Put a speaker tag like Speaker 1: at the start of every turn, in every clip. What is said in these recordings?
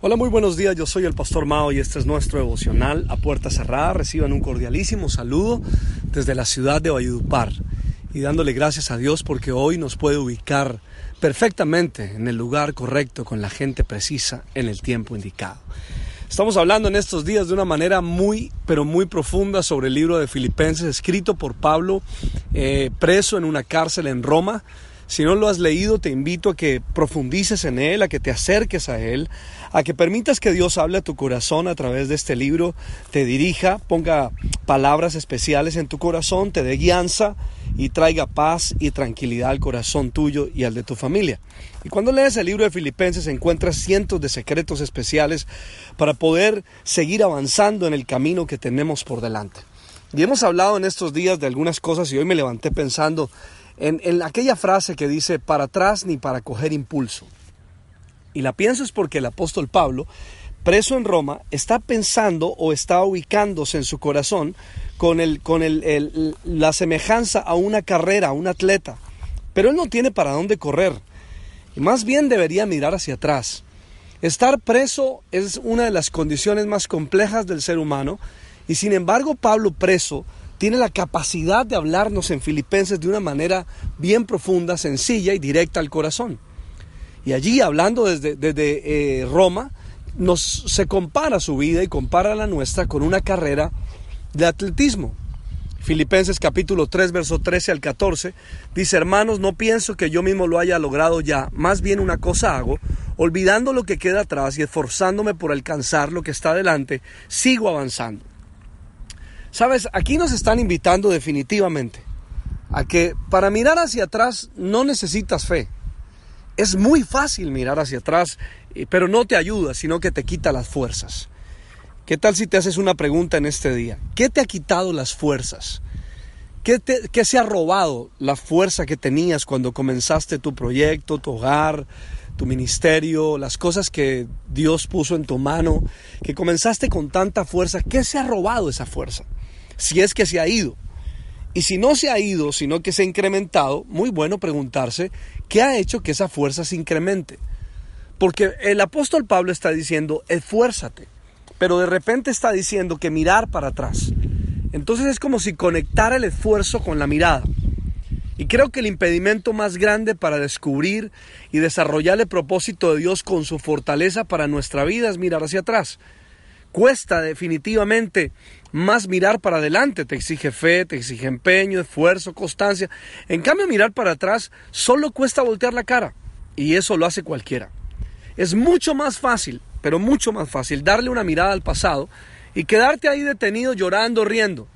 Speaker 1: Hola, muy buenos días. Yo soy el Pastor Mao y este es nuestro devocional a puerta cerrada. Reciban un cordialísimo saludo desde la ciudad de Valledupar y dándole gracias a Dios porque hoy nos puede ubicar perfectamente en el lugar correcto con la gente precisa en el tiempo indicado. Estamos hablando en estos días de una manera muy, pero muy profunda sobre el libro de Filipenses escrito por Pablo, eh, preso en una cárcel en Roma si no lo has leído, te invito a que profundices en él, a que te acerques a él, a que permitas que Dios hable a tu corazón a través de este libro, te dirija, ponga palabras especiales en tu corazón, te dé guianza y traiga paz y tranquilidad al corazón tuyo y al de tu familia. Y cuando lees el libro de Filipenses encuentras cientos de secretos especiales para poder seguir avanzando en el camino que tenemos por delante. Y hemos hablado en estos días de algunas cosas y hoy me levanté pensando en, aquella frase que dice para atrás ni para coger impulso. Y la pienso es porque el apóstol Pablo, preso en Roma, está pensando o está ubicándose en su corazón con, el, con el, la semejanza a una carrera, a un atleta. Pero él no tiene para dónde correr. Y más bien debería mirar hacia atrás. Estar preso es una de las condiciones más complejas del ser humano. Y sin embargo, Pablo preso tiene la capacidad de hablarnos en Filipenses de una manera bien profunda, sencilla y directa al corazón. Y allí, hablando desde, eh, Roma, nos, se compara su vida y compara la nuestra con una carrera de atletismo. Filipenses capítulo 3, verso 13 al 14, dice, hermanos, no pienso que yo mismo lo haya logrado ya, más bien una cosa hago, olvidando lo que queda atrás y esforzándome por alcanzar lo que está delante, sigo avanzando Sabes, aquí nos están invitando definitivamente a que para mirar hacia atrás no necesitas fe. Es muy fácil mirar hacia atrás, eh, pero no te ayuda, sino que te quita las fuerzas. ¿Qué tal si te haces una pregunta en este día? ¿Qué te ha quitado las fuerzas? ¿Qué, ¿Qué, se ha robado la fuerza que tenías cuando comenzaste tu proyecto, tu hogar, tu ministerio, las cosas que Dios puso en tu mano, que comenzaste con tanta fuerza? ¿Qué se ha robado esa fuerza? si es que se ha ido. Y si no se ha ido, sino que se ha incrementado, muy bueno preguntarse qué ha hecho que esa fuerza se incremente. Porque el apóstol Pablo está diciendo, esfuérzate, pero de repente está diciendo que mirar para atrás. Entonces es como si conectara el esfuerzo con la mirada. Y creo que el impedimento más grande para descubrir y desarrollar el propósito de Dios con su fortaleza para nuestra vida es mirar hacia atrás. Cuesta definitivamente más mirar para adelante, te exige fe, te exige empeño, esfuerzo, constancia. En cambio, mirar para atrás solo cuesta voltear la cara y eso lo hace cualquiera. Es mucho más fácil, pero mucho más fácil darle una mirada al pasado y quedarte ahí detenido llorando, riendo,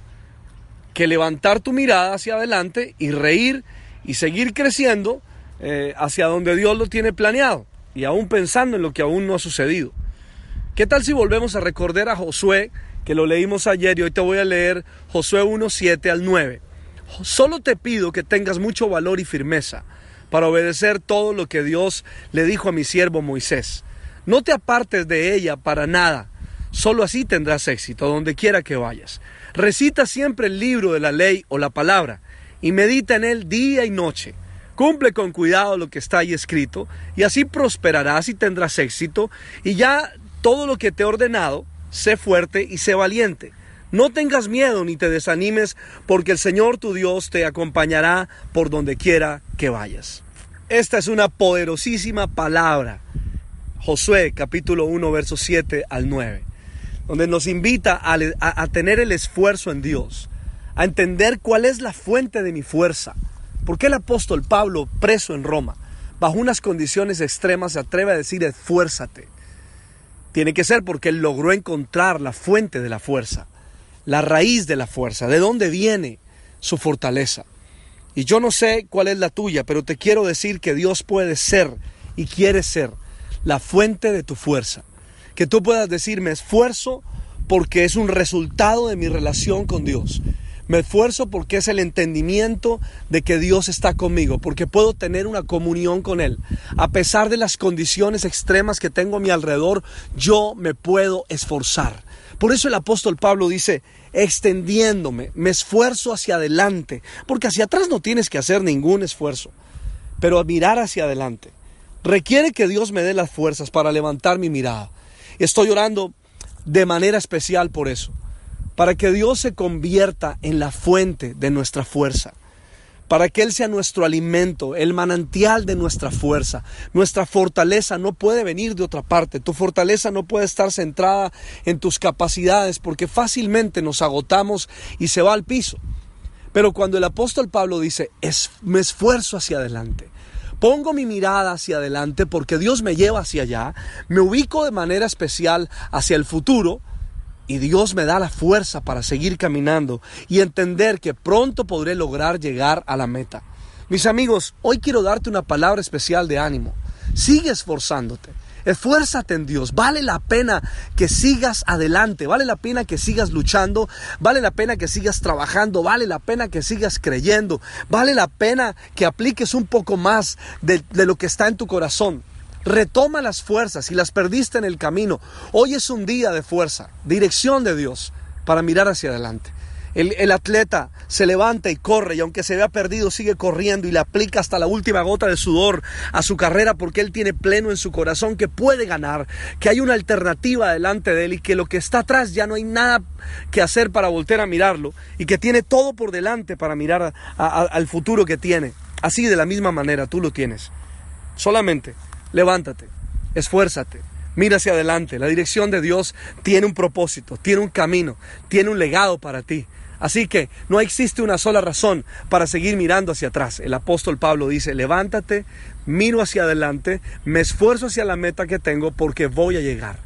Speaker 1: que levantar tu mirada hacia adelante y reír y seguir creciendo eh, hacia donde Dios lo tiene planeado y aún pensando en lo que aún no ha sucedido. ¿Qué tal si volvemos a recordar a Josué, que lo leímos ayer y hoy te voy a leer Josué 1, 7 al 9? Solo te pido que tengas mucho valor y firmeza para obedecer todo lo que Dios le dijo a mi siervo Moisés. No te apartes de ella para nada, solo así tendrás éxito donde quiera que vayas. Recita siempre el libro de la ley o la palabra y medita en él día y noche. Cumple con cuidado lo que está ahí escrito y así prosperarás y tendrás éxito y ya todo lo que te he ordenado, sé fuerte y sé valiente. No tengas miedo ni te desanimes, porque el Señor tu Dios te acompañará por donde quiera que vayas. Esta es una poderosísima palabra. Josué capítulo 1, versos 7 al 9, donde nos invita a, tener el esfuerzo en Dios, a entender cuál es la fuente de mi fuerza. ¿Por qué el apóstol Pablo, preso en Roma, bajo unas condiciones extremas, se atreve a decir esfuérzate? Tiene que ser porque él logró encontrar la fuente de la fuerza, la raíz de la fuerza, de dónde viene su fortaleza. Y yo no sé cuál es la tuya, pero te quiero decir que Dios puede ser y quiere ser la fuente de tu fuerza. Que tú puedas decir, me esfuerzo porque es un resultado de mi relación con Dios. Me esfuerzo porque es el entendimiento de que Dios está conmigo, porque puedo tener una comunión con Él. A pesar de las condiciones extremas que tengo a mi alrededor, yo me puedo esforzar. Por eso el apóstol Pablo dice, extendiéndome, me esfuerzo hacia adelante, porque hacia atrás no tienes que hacer ningún esfuerzo, pero mirar hacia adelante requiere que Dios me dé las fuerzas para levantar mi mirada Estoy orando de manera especial por eso, para que Dios se convierta en la fuente de nuestra fuerza para que Él sea nuestro alimento, el manantial de nuestra fuerza. Nuestra fortaleza no puede venir de otra parte, tu fortaleza no puede estar centrada en tus capacidades porque fácilmente nos agotamos y se va al piso. Pero cuando el apóstol Pablo dice, me esfuerzo hacia adelante, pongo mi mirada hacia adelante porque Dios me lleva hacia allá, me ubico de manera especial hacia el futuro, y Dios me da la fuerza para seguir caminando y entender que pronto podré lograr llegar a la meta. Mis amigos, hoy quiero darte una palabra especial de ánimo. Sigue esforzándote. Esfuérzate en Dios. Vale la pena que sigas adelante. Vale la pena que sigas luchando. Vale la pena que sigas trabajando. Vale la pena que sigas creyendo. Vale la pena que apliques un poco más de, lo que está en tu corazón. Retoma las fuerzas y las perdiste en el camino. Hoy es un día de fuerza, dirección de Dios para mirar hacia adelante. El, atleta se levanta y corre y aunque se vea perdido sigue corriendo y le aplica hasta la última gota de sudor a su carrera porque él tiene pleno en su corazón que puede ganar, que hay una alternativa delante de él y que lo que está atrás ya no hay nada que hacer para volver a mirarlo y que tiene todo por delante para mirar al futuro que tiene. Así de la misma manera tú lo tienes. Solamente levántate, esfuérzate, mira hacia adelante. La dirección de Dios tiene un propósito, tiene un camino, tiene un legado para ti. Así que no existe una sola razón para seguir mirando hacia atrás. El apóstol Pablo dice, levántate, miro hacia adelante, me esfuerzo hacia la meta que tengo porque voy a llegar.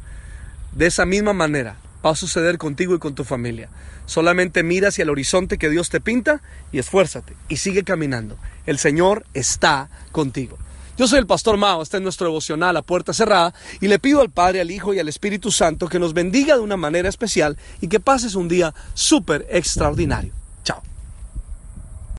Speaker 1: De esa misma manera va a suceder contigo y con tu familia. Solamente mira hacia el horizonte que Dios te pinta y esfuérzate y sigue caminando. El Señor está contigo. Yo soy el pastor Mao, este es nuestro devocional a puerta cerrada y le pido al Padre, al Hijo y al Espíritu Santo que nos bendiga de una manera especial y que pases un día súper extraordinario.